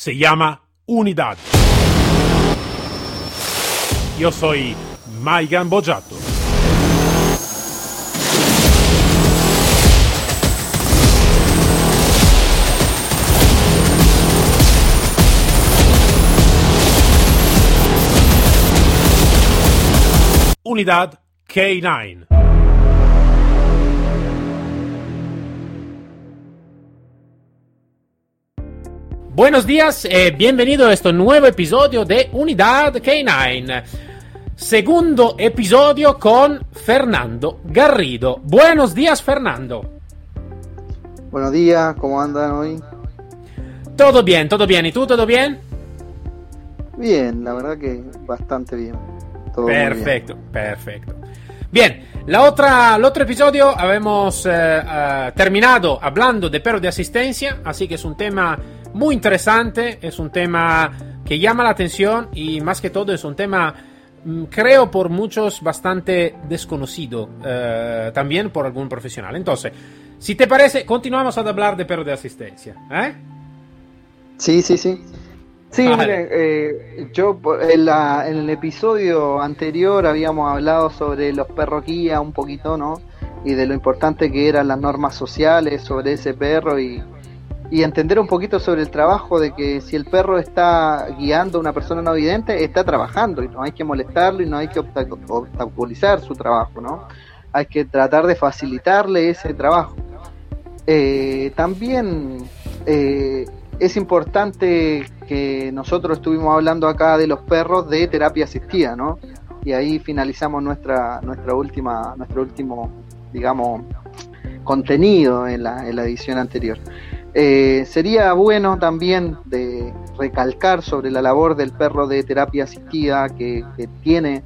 se llama Unidad. Yo soy Maigan Bojato. Unidad K9. Buenos días y bienvenido a este nuevo episodio de Unidad K9. Segundo episodio con Fernando Garrido. Buenos días, Fernando. Buenos días, ¿cómo andan hoy? Todo bien, todo bien. ¿Y tú, todo bien? Bien, la verdad que bastante bien. Todo perfecto, bien. perfecto. Bien, la otra, el otro episodio habíamos eh, uh, terminado hablando de perros de asistencia, así que es un tema muy interesante, es un tema que llama la atención y más que todo es un tema, mm, creo, por muchos bastante desconocido, eh, también por algún profesional. Entonces, si te parece, continuamos a hablar de perros de asistencia. ¿eh? Sí, sí, sí. Sí, vale. mire, eh, yo en, la, en, el episodio anterior habíamos hablado sobre los perros guía un poquito, ¿no? Y de lo importante que eran las normas sociales sobre ese perro y, y entender un poquito sobre el trabajo de que si el perro está guiando a una persona no vidente, está trabajando y no hay que molestarlo y no hay que obstaculizar su trabajo, ¿no? Hay que tratar de facilitarle ese trabajo. Eh, también eh, es importante que nosotros estuvimos hablando acá de los perros de terapia asistida, ¿no? Y ahí finalizamos nuestra, nuestra última, nuestro último, digamos, contenido en la, en la edición anterior. Eh, sería bueno también de recalcar sobre la labor del perro de terapia asistida que, tiene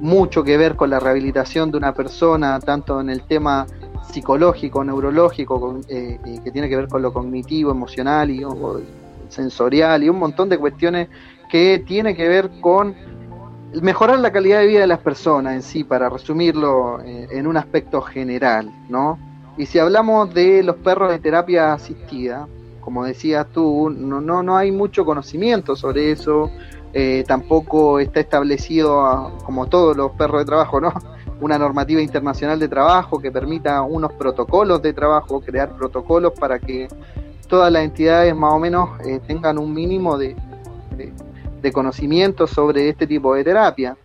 mucho que ver con la rehabilitación de una persona, tanto en el tema psicológico, neurológico, con, eh, que tiene que ver con lo cognitivo, emocional y o, sensorial y un montón de cuestiones que tiene que ver con mejorar la calidad de vida de las personas en sí, para resumirlo eh, en un aspecto general, ¿no? Y si hablamos de los perros de terapia asistida, como decías tú, no, no, no hay mucho conocimiento sobre eso, eh, tampoco está establecido, como todos los perros de trabajo, ¿no? una normativa internacional de trabajo que permita unos protocolos de trabajo, crear protocolos para que todas las entidades más o menos eh, tengan un mínimo de, de, de conocimiento sobre este tipo de terapia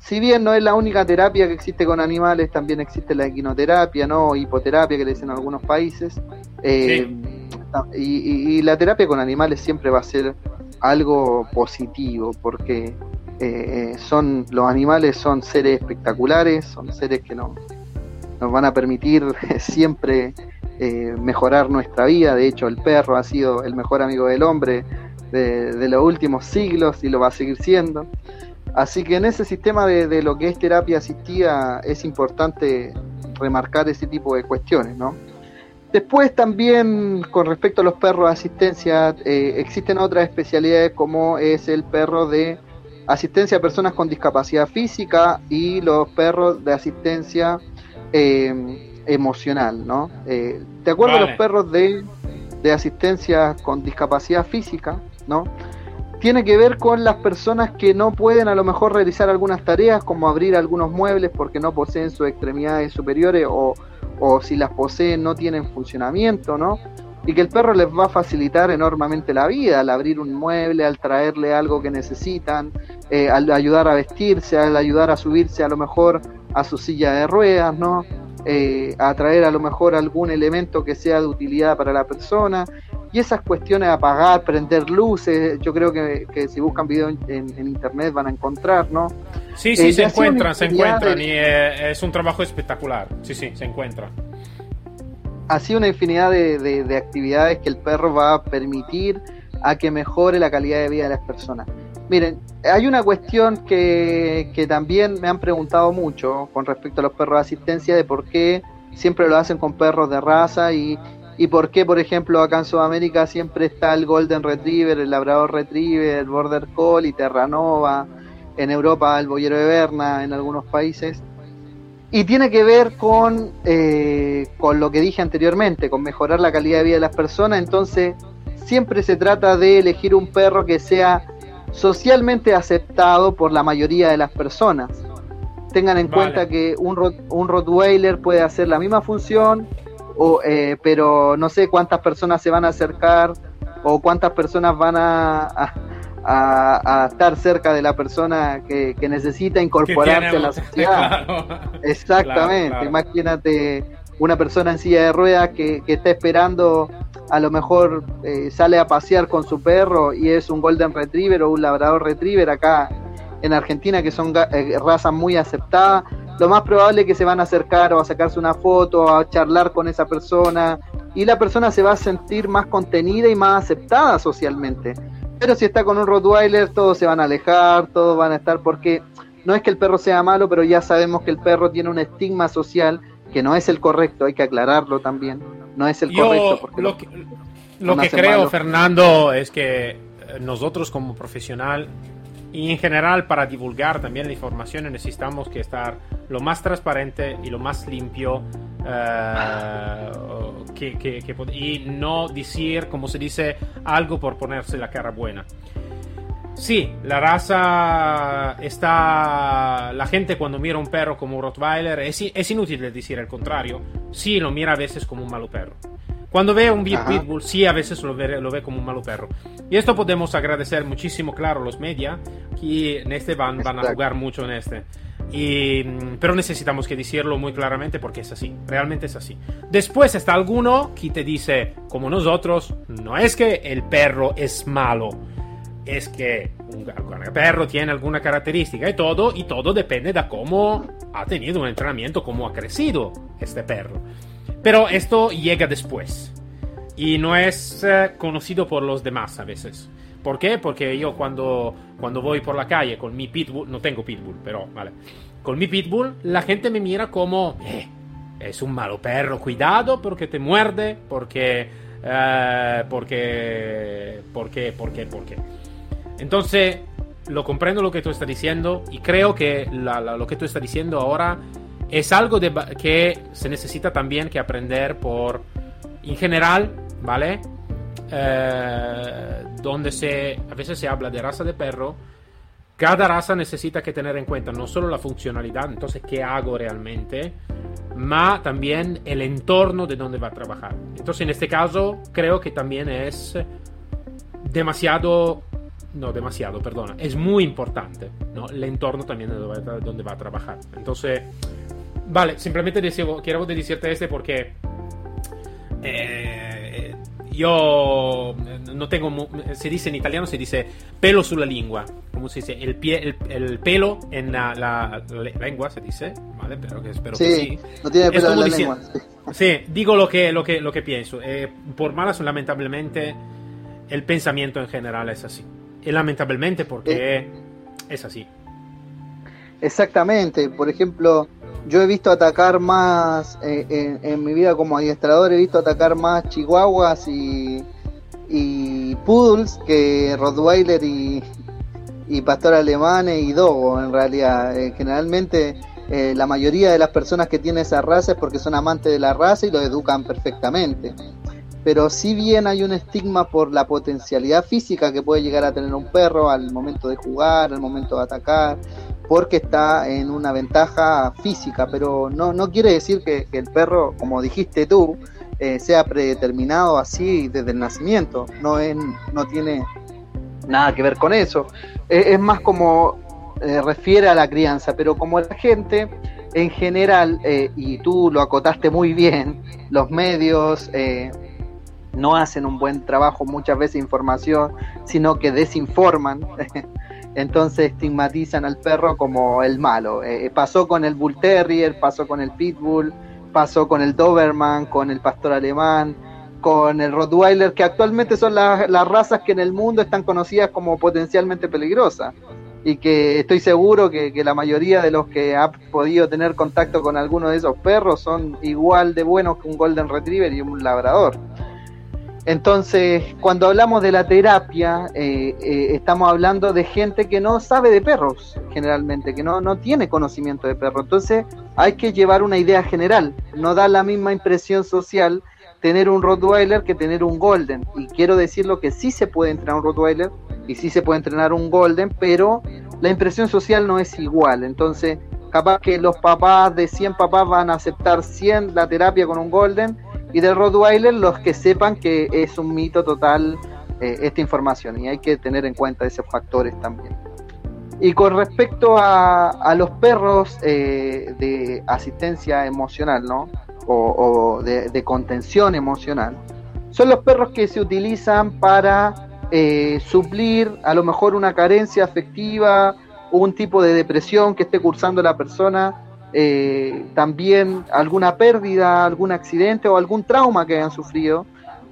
si bien no es la única terapia que existe con animales, también existe la equinoterapia, ¿no? Hipoterapia que le dicen en algunos países. Eh, sí. y, y, y, la terapia con animales siempre va a ser algo positivo, porque eh, son los animales son seres espectaculares, son seres que no, nos van a permitir siempre eh, mejorar nuestra vida. De hecho, el perro ha sido el mejor amigo del hombre de, de los últimos siglos y lo va a seguir siendo. Así que en ese sistema de, de, lo que es terapia asistida es importante remarcar ese tipo de cuestiones, ¿no? Después también con respecto a los perros de asistencia eh, existen otras especialidades como es el perro de asistencia a personas con discapacidad física y los perros de asistencia eh, emocional, ¿no? Eh, ¿Te acuerdas vale. los perros de, de asistencia con discapacidad física, ¿no? Tiene que ver con las personas que no pueden a lo mejor realizar algunas tareas como abrir algunos muebles porque no poseen sus extremidades superiores o, o, si las poseen no tienen funcionamiento, ¿no? Y que el perro les va a facilitar enormemente la vida al abrir un mueble, al traerle algo que necesitan, eh, al ayudar a vestirse, al ayudar a subirse a lo mejor a su silla de ruedas, ¿no? Eh, a traer a lo mejor algún elemento que sea de utilidad para la persona y esas cuestiones apagar, prender luces, yo creo que, que si buscan video en, internet van a encontrar, ¿no? Sí, sí, eh, se encuentran, se encuentran y eh, es un trabajo espectacular, sí, sí, se encuentran. Así una infinidad de, de, de, actividades que el perro va a permitir a que mejore la calidad de vida de las personas. Miren, hay una cuestión que, que también me han preguntado mucho con respecto a los perros de asistencia de por qué siempre lo hacen con perros de raza y, y por qué, por ejemplo, acá en Sudamérica siempre está el Golden Retriever, el Labrador Retriever, el Border Collie, Terranova, en Europa el Boyero de Berna, en algunos países. Y tiene que ver con, eh, con lo que dije anteriormente, con mejorar la calidad de vida de las personas. Entonces, siempre se trata de elegir un perro que sea socialmente aceptado por la mayoría de las personas. Tengan en cuenta que un, un Rottweiler puede hacer la misma función, o, eh, pero no sé cuántas personas se van a acercar o cuántas personas van a, a, estar cerca de la persona que, necesita incorporarse a la sociedad. Exactamente, imagínate una persona en silla de ruedas que, está esperando, a lo mejor eh, sale a pasear con su perro y es un Golden Retriever o un Labrador Retriever acá en Argentina, que son eh, razas muy aceptadas, lo más probable es que se van a acercar o a sacarse una foto, o a charlar con esa persona, y la persona se va a sentir más contenida y más aceptada socialmente. Pero si está con un Rottweiler, todos se van a alejar, todos van a estar porque no es que el perro sea malo, pero ya sabemos que el perro tiene un estigma social que no es el correcto, hay que aclararlo también. No es el correcto. Porque lo que, lo que creo, Fernando, es que eh, nosotros como profesional y en general para divulgar también la información necesitamos que estar lo más transparente y lo más limpio eh, que, que, y no decir, como se dice, algo por ponerse la cara buena. Sí, la raza está... La gente cuando mira un perro como un Rottweiler es, es inútil decir el contrario. Sí, lo mira a veces como un malo perro. Cuando ve un Pitbull, sí, a veces lo ve, lo ve como un malo perro. Y esto podemos agradecer muchísimo, claro, los media, que en este van, van a jugar mucho en este. Y, pero necesitamos que decirlo muy claramente porque es así, realmente es así. Después está alguno que te dice, como nosotros, no es que el perro es malo, es que un, perro tiene alguna característica y todo, y todo depende de cómo ha tenido un entrenamiento, cómo ha crecido este perro. Pero esto llega después y no es eh, conocido por los demás a veces. ¿Por qué? Porque yo cuando, cuando voy por la calle con mi pitbull, no tengo pitbull, pero vale, con mi pitbull la gente me mira como, eh, es un malo perro, cuidado porque te muerde, porque, eh, porque, porque, porque, porque. Entonces, lo comprendo lo que tú estás diciendo y creo que lo que tú estás diciendo ahora es algo de, que se necesita también que aprender por, en general, ¿vale? Eh, donde se, a veces se habla de raza de perro, cada raza necesita que tener en cuenta no solo la funcionalidad, entonces qué hago realmente, ma también el entorno de donde va a trabajar. Entonces en este caso creo que también es demasiado, no demasiado, perdona, es muy importante ¿no? el entorno también de donde va a trabajar. Entonces Vale, simplemente decía, quiero decirte este porque eh, yo no tengo, se dice en italiano, se dice pelo sulla lingua, como se dice, el, pie, el, pelo en la, lengua, se dice, vale, pero que espero que sí. No tiene pelo en la lengua. Sí, digo lo que, lo que, lo que pienso. Eh, por malas, lamentablemente, el pensamiento en general es así. Y lamentablemente porque eh. es así. Exactamente, por ejemplo yo he visto atacar más, eh, en, mi vida como adiestrador, he visto atacar más chihuahuas y, y poodles que Rottweiler y, y pastor alemanes y dogo, en realidad. Eh, generalmente eh, la mayoría de las personas que tienen esa raza es porque son amantes de la raza y lo educan perfectamente. Pero si bien hay un estigma por la potencialidad física que puede llegar a tener un perro al momento de jugar, al momento de atacar, porque está en una ventaja física, pero no, no quiere decir que, el perro, como dijiste tú, eh, sea predeterminado así desde el nacimiento, no, es, no tiene nada que ver con eso, es más como eh, refiere a la crianza, pero como la gente en general, eh, y tú lo acotaste muy bien, los medios no hacen un buen trabajo muchas veces información, sino que desinforman. entonces estigmatizan al perro como el malo. Eh, eh, pasó con el Bull Terrier, pasó con el Pitbull, pasó con el Doberman, con el Pastor Alemán, con el Rottweiler, que actualmente son las, razas que en el mundo están conocidas como potencialmente peligrosas. Y que estoy seguro que, que la mayoría de los que ha podido tener contacto con alguno de esos perros son igual de buenos que un Golden Retriever y un Labrador. Entonces, cuando hablamos de la terapia, eh, eh, estamos hablando de gente que no sabe de perros, generalmente, que no, no tiene conocimiento de perros. Entonces, hay que llevar una idea general. No da la misma impresión social tener un Rottweiler que tener un Golden. Y quiero decirlo que sí se puede entrenar un Rottweiler y sí se puede entrenar un Golden, pero la impresión social no es igual. Entonces, capaz que los papás de 100 papás van a aceptar 100 la terapia con un Golden y del Rottweiler los que sepan que es un mito total eh, esta información y hay que tener en cuenta esos factores también. Y con respecto a, los perros eh, de asistencia emocional, ¿no? O, de, contención emocional, son los perros que se utilizan para eh, suplir a lo mejor una carencia afectiva, un tipo de depresión que esté cursando la persona, eh, también alguna pérdida, algún accidente o algún trauma que hayan sufrido.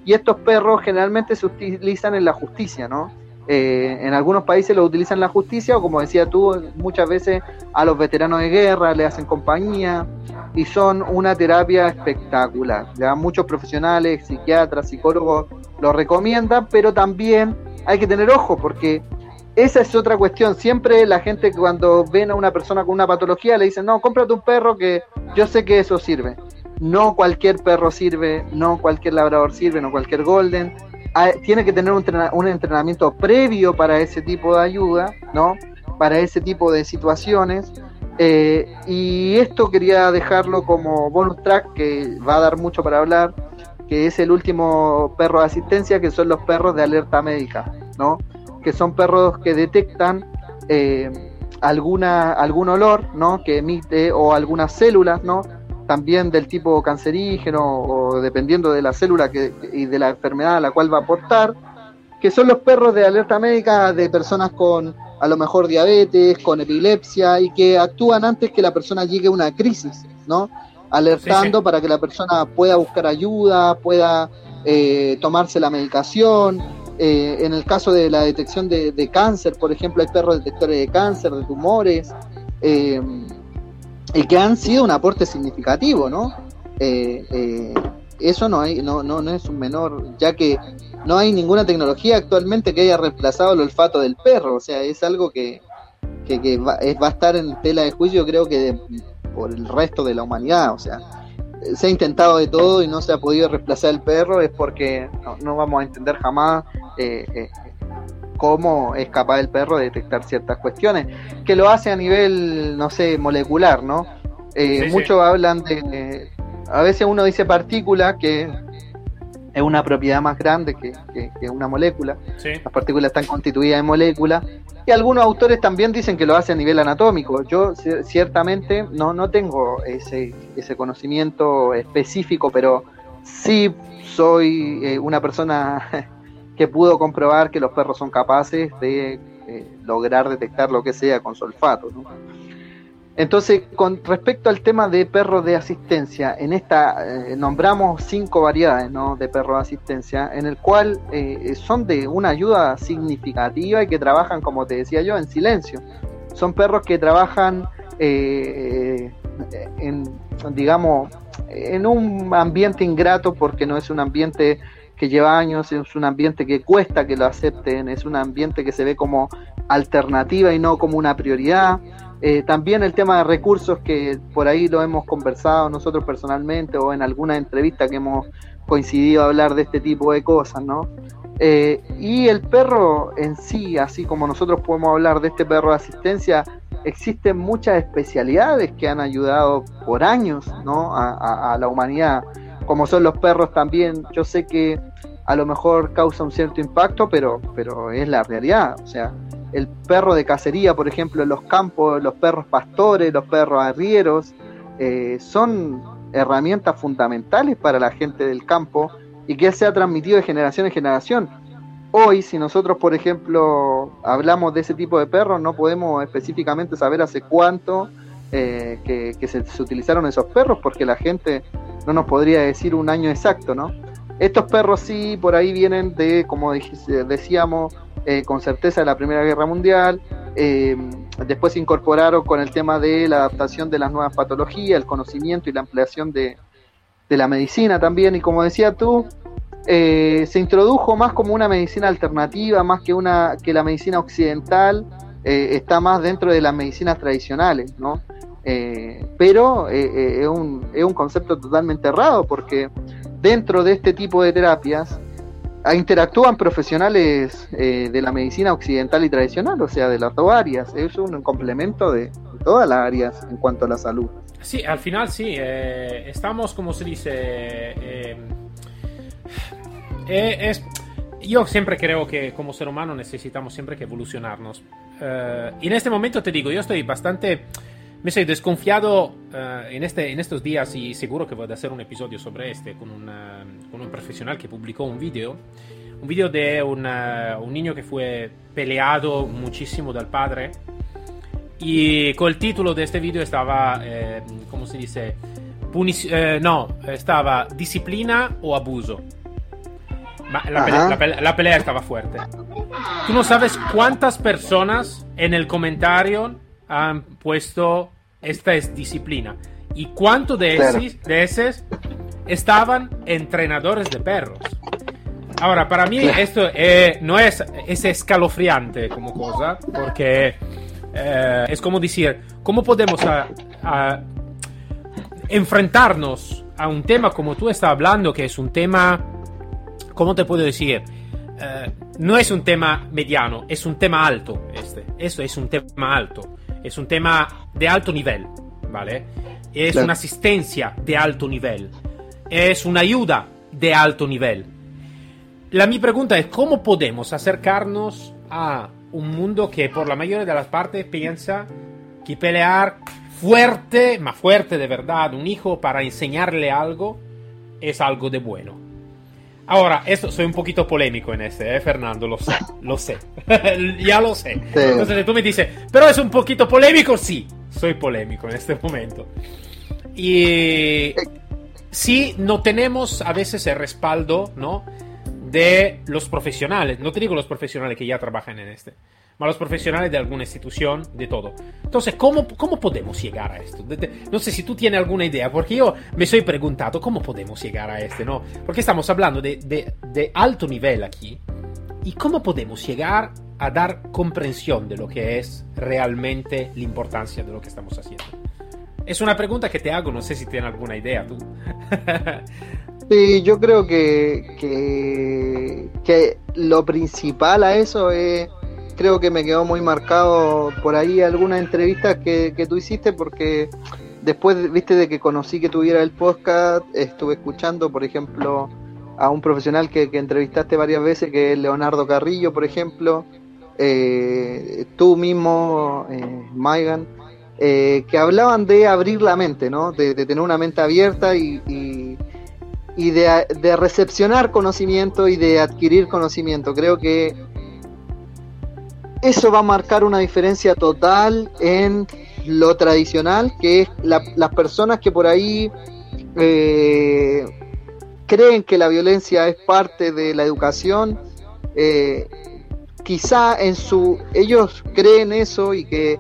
Y estos perros generalmente se utilizan en la justicia, ¿no? Eh, en algunos países lo utilizan en la justicia o como decía tú, muchas veces a los veteranos de guerra le hacen compañía y son una terapia espectacular. Ya muchos profesionales, psiquiatras, psicólogos lo recomiendan, pero también hay que tener ojo porque esa es otra cuestión. Siempre la gente cuando ven a una persona con una patología le dicen, no, cómprate un perro que yo sé que eso sirve. No cualquier perro sirve, no cualquier labrador sirve, no cualquier golden tiene que tener un, entrenamiento previo para ese tipo de ayuda, ¿no? Para ese tipo de situaciones. Eh, y esto quería dejarlo como bonus track que va a dar mucho para hablar, que es el último perro de asistencia, que son los perros de alerta médica, ¿no? Que son perros que detectan eh, alguna, algún olor, ¿no? Que emite o algunas células, ¿no? también del tipo cancerígeno o dependiendo de la célula que, y de la enfermedad a la cual va a aportar, que son los perros de alerta médica de personas con a lo mejor diabetes, con epilepsia y que actúan antes que la persona llegue a una crisis, ¿no? Alertando para que la persona pueda buscar ayuda, pueda eh, tomarse la medicación. Eh, en el caso de la detección de, de, cáncer, por ejemplo, hay perros detectores de cáncer, de tumores. Eh, y que han sido un aporte significativo, ¿no? Eh, eh, eso no, hay, no, no, es un menor, ya que no hay ninguna tecnología actualmente que haya reemplazado el olfato del perro, o sea, es algo que, que, va, va, a estar en tela de juicio creo que por el resto de la humanidad, o sea, se ha intentado de todo y no se ha podido reemplazar el perro, es porque no, no vamos a entender jamás eh, cómo es capaz el perro de detectar ciertas cuestiones, que lo hace a nivel, no sé, molecular, ¿no? Eh, muchos hablan de, a veces uno dice partícula, que es una propiedad más grande que, una molécula, las partículas están constituidas de moléculas, y algunos autores también dicen que lo hace a nivel anatómico. Yo ciertamente no, no tengo ese, ese conocimiento específico, pero sí soy eh, una persona que pudo comprobar que los perros son capaces de eh, lograr detectar lo que sea con su olfato. Entonces, con respecto al tema de perros de asistencia, en esta eh, nombramos cinco variedades de perros de asistencia, en el cual eh, son de una ayuda significativa y que trabajan, como te decía yo, en silencio. Son perros que trabajan en, digamos, en un ambiente ingrato porque no es un ambiente que lleva años, es un ambiente que cuesta que lo acepten, es un ambiente que se ve como alternativa y no como una prioridad. Eh, también el tema de recursos que por ahí lo hemos conversado nosotros personalmente o en alguna entrevista que hemos coincidido a hablar de este tipo de cosas, ¿no? Eh, y el perro en sí, así como nosotros podemos hablar de este perro de asistencia, existen muchas especialidades que han ayudado por años, ¿no? a la humanidad como son los perros también, yo sé que a lo mejor causa un cierto impacto, pero, pero es la realidad. O sea, el perro de cacería, por ejemplo, en los campos, los perros pastores, los perros arrieros, eh, son herramientas fundamentales para la gente del campo y que se ha transmitido de generación en generación. Hoy, si nosotros, por ejemplo, hablamos de ese tipo de perros, no podemos específicamente saber hace cuánto eh, que, se, utilizaron esos perros, porque la gente no nos podría decir un año exacto, ¿no? Estos perros sí, por ahí vienen de, como decíamos, eh, con certeza de la Primera Guerra Mundial, eh, después se incorporaron con el tema de la adaptación de las nuevas patologías, el conocimiento y la ampliación de, la medicina también, y como decía tú, eh, se introdujo más como una medicina alternativa, más que, una, que la medicina occidental, está más dentro de las medicinas tradicionales, ¿no? Eh, pero eh, eh, es, un, es, un, concepto totalmente errado porque dentro de este tipo de terapias interactúan profesionales de la medicina occidental y tradicional, o sea, de las dos áreas. Es un complemento de, todas las áreas en cuanto a la salud. Sí, al final sí, estamos, como se dice, es, yo siempre creo que como ser humano necesitamos siempre que evolucionarnos. en este momento te digo, yo estoy bastante me soy desconfiado uh, en, este, en estos días y seguro que voy a hacer un episodio sobre este con, una, con un profesional que publicó un video. Un video de una, un niño que fue peleado muchísimo dal padre. Y con el título de este video estaba, eh, ¿cómo se dice? Punis eh, no, estaba disciplina o abuso. La pelea, la, pelea, la pelea estaba fuerte. Tú no sabes cuántas personas en el comentario han puesto esta es disciplina. ¿Y cuántos de, esos, de esos estaban entrenadores de perros? Ahora, para mí esto eh, no es, es escalofriante como cosa, porque eh, es como decir, ¿cómo podemos a, enfrentarnos a un tema como tú estás hablando, que es un tema, ¿cómo te puedo decir? Eh, no es un tema mediano, es un tema alto. Este. Eso es un tema alto es un tema de alto nivel, ¿vale? Es una asistencia de alto nivel, es una ayuda de alto nivel. La mi pregunta es, ¿cómo podemos acercarnos a un mundo que por la mayoría de las partes piensa que pelear fuerte, más fuerte de verdad, un hijo para enseñarle algo, es algo de bueno? Ahora, esto soy un poquito polémico en este, ¿eh, Fernando? Lo sé, lo sé. ya lo sé. Entonces tú me dices, pero es un poquito polémico, sí, soy polémico en este momento. Y sí, no tenemos a veces el respaldo, ¿no? De los profesionales. No te digo los profesionales que ya trabajan en este a los profesionales de alguna institución, de todo. Entonces, ¿cómo, cómo podemos llegar a esto? No sé si tú tienes alguna idea, porque yo me soy preguntado cómo podemos llegar a este, ¿no? Porque estamos hablando de, de, de alto nivel aquí. ¿Y cómo podemos llegar a dar comprensión de lo que es realmente la importancia de lo que estamos haciendo? Es una pregunta que te hago, no sé si tienes alguna idea tú. sí, yo creo que, que, que, lo principal a eso es creo que me quedó muy marcado por ahí algunas entrevistas que, que tú hiciste porque después, viste, de que conocí que tuviera el podcast, estuve escuchando, por ejemplo, a un profesional que, entrevistaste varias veces, que es Leonardo Carrillo, por ejemplo, eh, tú mismo, eh, Maigan, eh, que hablaban de abrir la mente, ¿no? De, tener una mente abierta y, y, y de, de, recepcionar conocimiento y de adquirir conocimiento. Creo que eso va a marcar una diferencia total en lo tradicional, que es las personas que por ahí eh, creen que la violencia es parte de la educación, eh, quizá en su ellos creen eso y que,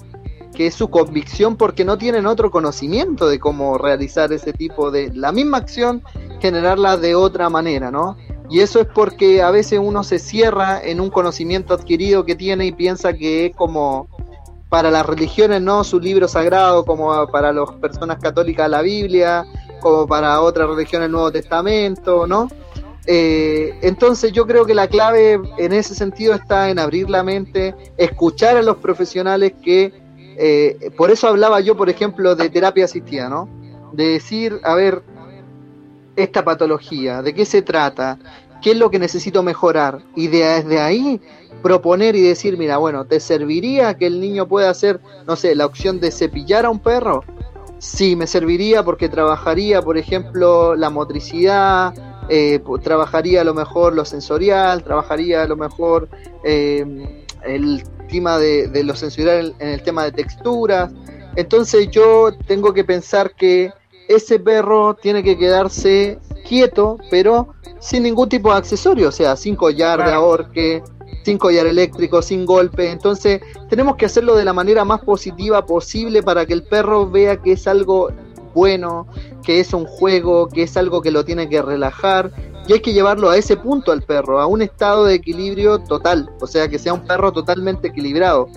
que es su convicción porque no tienen otro conocimiento de cómo realizar ese tipo de la misma acción, generarla de otra manera, ¿no? Y eso es porque a veces uno se cierra en un conocimiento adquirido que tiene y piensa que es como para las religiones, ¿no? Su libro sagrado, como para las personas católicas la Biblia, como para otras religiones el Nuevo Testamento, ¿no? Eh, entonces yo creo que la clave en ese sentido está en abrir la mente, escuchar a los profesionales que, eh, por eso hablaba yo, por ejemplo, de terapia asistida, ¿no? De decir, a ver, esta patología, de qué se trata, qué es lo que necesito mejorar y desde ahí proponer y decir, mira, bueno, ¿te serviría que el niño pueda hacer, no sé, la opción de cepillar a un perro? Sí, me serviría porque trabajaría, por ejemplo, la motricidad, eh, trabajaría a lo mejor lo sensorial, trabajaría a lo mejor eh, el tema de, de, lo sensorial en el tema de texturas. Entonces yo tengo que pensar que ese perro tiene que quedarse quieto, pero sin ningún tipo de accesorio, o sea, sin collar de ahorque, sin collar eléctrico, sin golpe. Entonces, tenemos que hacerlo de la manera más positiva posible para que el perro vea que es algo bueno, que es un juego, que es algo que lo tiene que relajar. Y hay que llevarlo a ese punto al perro, a un estado de equilibrio total, o sea, que sea un perro totalmente equilibrado.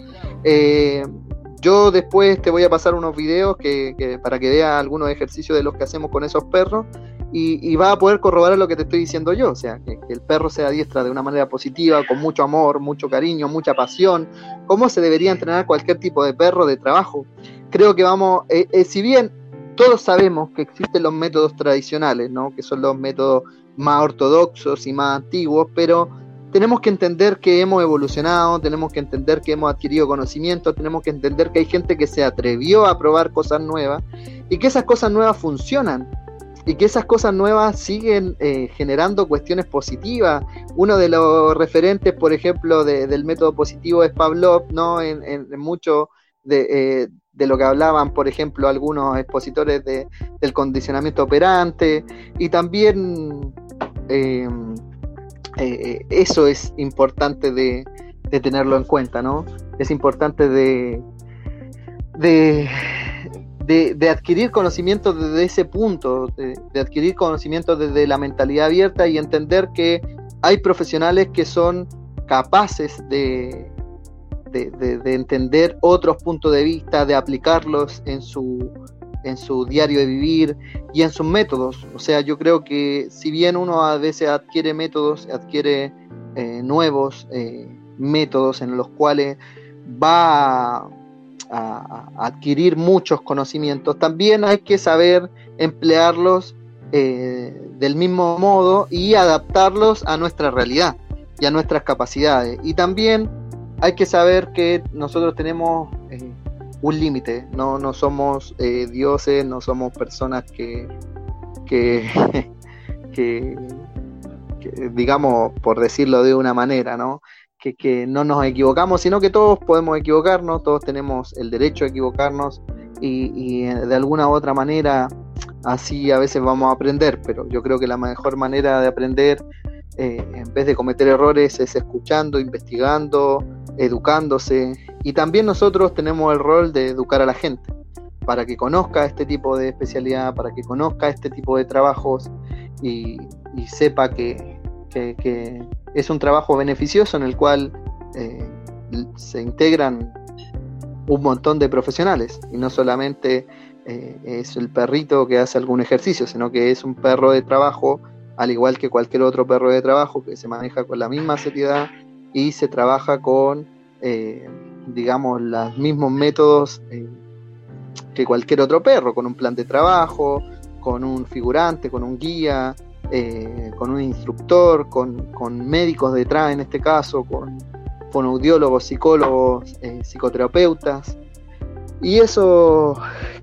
Eh, yo después te voy a pasar unos videos que, para que veas algunos ejercicios de los que hacemos con esos perros, y, va a poder corroborar lo que te estoy diciendo yo, o sea, que, el perro se adiestra de una manera positiva, con mucho amor, mucho cariño, mucha pasión, como se debería entrenar cualquier tipo de perro de trabajo. Creo que vamos, eh, eh, si bien todos sabemos que existen los métodos tradicionales, ¿no? que son los métodos más ortodoxos y más antiguos, pero tenemos que entender que hemos evolucionado, tenemos que entender que hemos adquirido conocimiento, tenemos que entender que hay gente que se atrevió a probar cosas nuevas y que esas cosas nuevas funcionan y que esas cosas nuevas siguen eh, generando cuestiones positivas. Uno de los referentes, por ejemplo, del método positivo es Pavlov, ¿no? En, mucho eh, de, lo que hablaban, por ejemplo, algunos expositores del condicionamiento operante y también em, eh, eso es importante de, tenerlo en cuenta, ¿no? Es importante de, de de, adquirir conocimiento desde ese punto, de, adquirir conocimiento desde la mentalidad abierta y entender que hay profesionales que son capaces de, de, entender otros puntos de vista, de aplicarlos en su, en su diario de vivir y en sus métodos. O sea, yo creo que si bien uno a veces adquiere métodos, adquiere eh, nuevos eh, métodos en los cuales va a, adquirir muchos conocimientos, también hay que saber emplearlos eh, del mismo modo y adaptarlos a nuestra realidad y a nuestras capacidades. Y también hay que saber que nosotros tenemos eh, un límite, no, no somos eh, dioses, no somos personas que, que, que, digamos, por decirlo de una manera, ¿no? que, no nos equivocamos, sino que todos podemos equivocarnos, todos tenemos el derecho a equivocarnos y, eh, de alguna u otra manera así a veces vamos a aprender, pero yo creo que la mejor manera de aprender eh, en vez de cometer errores es escuchando, investigando, educándose. Y también nosotros tenemos el rol de educar a la gente para que conozca este tipo de especialidad, para que conozca este tipo de trabajos y, sepa que, es un trabajo beneficioso en el cual eh, se integran un montón de profesionales. Y no solamente eh, es el perrito que hace algún ejercicio, sino que es un perro de trabajo, al igual que cualquier otro perro de trabajo que se maneja con la misma seriedad y se trabaja con, eh, digamos, los mismos métodos que cualquier otro perro, con un plan de trabajo, con un figurante, con un guía, eh, con un instructor, con, médicos detrás en este caso, con, audiólogos, psicólogos, eh, psicoterapeutas. Y eso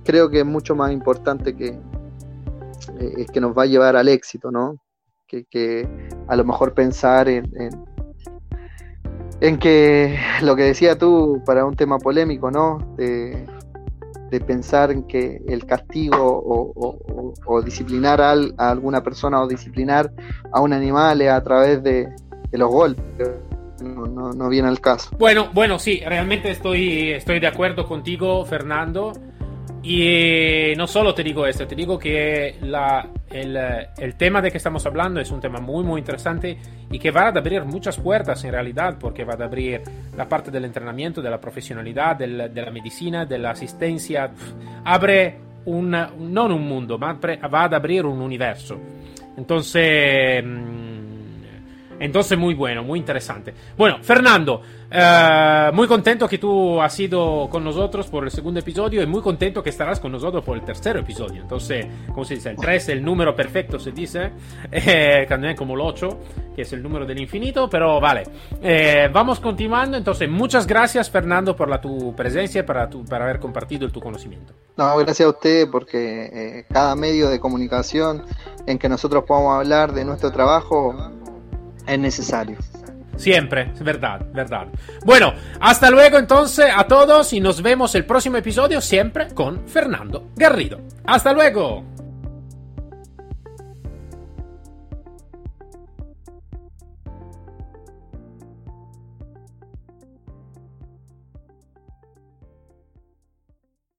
creo que es mucho más importante que, eh, que nos va a llevar al éxito, ¿no? Que, a lo mejor pensar en, en, que lo que decía tú para un tema polémico, ¿no? De, de pensar en que el castigo o, disciplinar a, alguna persona o disciplinar a un animal a través de, los golpes. No, viene al caso. Bueno, bueno, sí, realmente estoy, estoy de acuerdo contigo, Fernando. Y eh, no solo te digo esto, te digo que la, el, tema de que estamos hablando es un tema muy muy interesante y que va a abrir muchas puertas en realidad porque va a abrir la parte del entrenamiento, de la profesionalidad, de la medicina, de la asistencia, abre un, no un mundo, va a abrir un universo. Entonces mm, entonces, muy bueno, muy interesante. Bueno, Fernando, eh, muy contento que tú has ido con nosotros por el segundo episodio y muy contento que estarás con nosotros por el tercer episodio. Entonces, ¿cómo se dice? El 3 es el número perfecto, se dice, eh, también como el 8, que es el número del infinito, pero vale. Eh, vamos continuando. Entonces, muchas gracias, Fernando, por la, tu presencia, para, tu, para haber compartido tu conocimiento. No, gracias a usted, porque cada medio de comunicación en que nosotros podamos hablar de nuestro trabajo es necesario. Siempre, es verdad, verdad. Bueno, hasta luego entonces a todos y nos vemos el próximo episodio siempre con Fernando Garrido. Hasta luego.